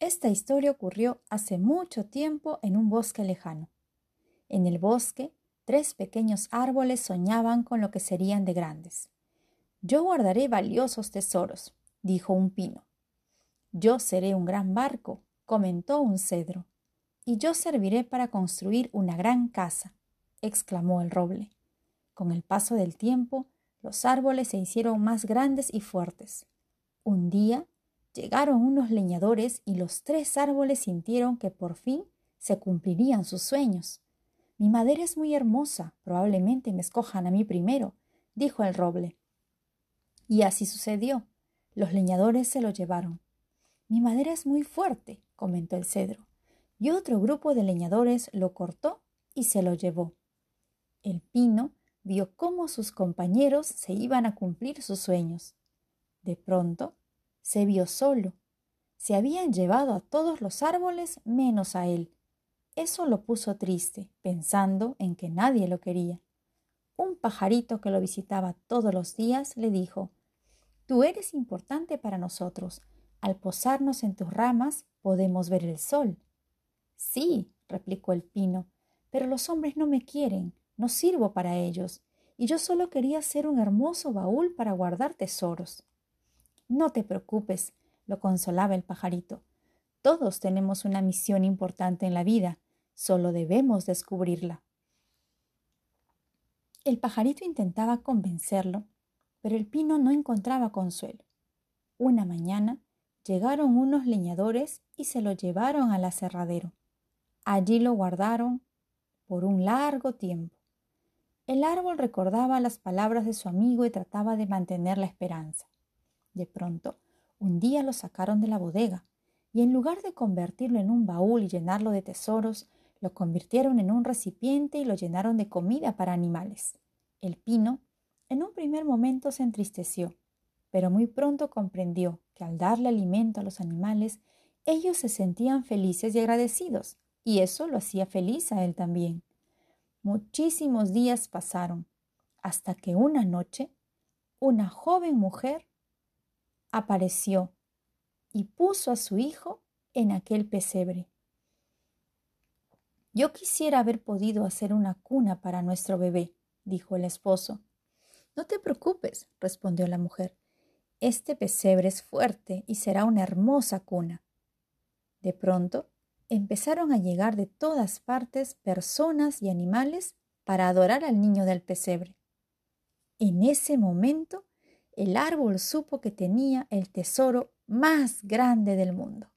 Esta historia ocurrió hace mucho tiempo en un bosque lejano. En el bosque, tres pequeños árboles soñaban con lo que serían de grandes. Yo guardaré valiosos tesoros, dijo un pino. Yo seré un gran barco, comentó un cedro. Y yo serviré para construir una gran casa, exclamó el roble. Con el paso del tiempo, los árboles se hicieron más grandes y fuertes. Un día, Llegaron unos leñadores y los tres árboles sintieron que por fin se cumplirían sus sueños. Mi madera es muy hermosa, probablemente me escojan a mí primero, dijo el roble. Y así sucedió. Los leñadores se lo llevaron. Mi madera es muy fuerte, comentó el cedro, y otro grupo de leñadores lo cortó y se lo llevó. El pino vio cómo sus compañeros se iban a cumplir sus sueños. De pronto, se vio solo. Se habían llevado a todos los árboles menos a él. Eso lo puso triste, pensando en que nadie lo quería. Un pajarito que lo visitaba todos los días le dijo Tú eres importante para nosotros. Al posarnos en tus ramas podemos ver el sol. Sí, replicó el pino, pero los hombres no me quieren, no sirvo para ellos, y yo solo quería ser un hermoso baúl para guardar tesoros. No te preocupes, lo consolaba el pajarito. Todos tenemos una misión importante en la vida, solo debemos descubrirla. El pajarito intentaba convencerlo, pero el pino no encontraba consuelo. Una mañana llegaron unos leñadores y se lo llevaron al aserradero. Allí lo guardaron por un largo tiempo. El árbol recordaba las palabras de su amigo y trataba de mantener la esperanza. De pronto, un día lo sacaron de la bodega y en lugar de convertirlo en un baúl y llenarlo de tesoros, lo convirtieron en un recipiente y lo llenaron de comida para animales. El pino, en un primer momento, se entristeció, pero muy pronto comprendió que al darle alimento a los animales, ellos se sentían felices y agradecidos, y eso lo hacía feliz a él también. Muchísimos días pasaron, hasta que una noche una joven mujer apareció y puso a su hijo en aquel pesebre. Yo quisiera haber podido hacer una cuna para nuestro bebé, dijo el esposo. No te preocupes, respondió la mujer. Este pesebre es fuerte y será una hermosa cuna. De pronto empezaron a llegar de todas partes personas y animales para adorar al niño del pesebre. En ese momento el árbol supo que tenía el tesoro más grande del mundo.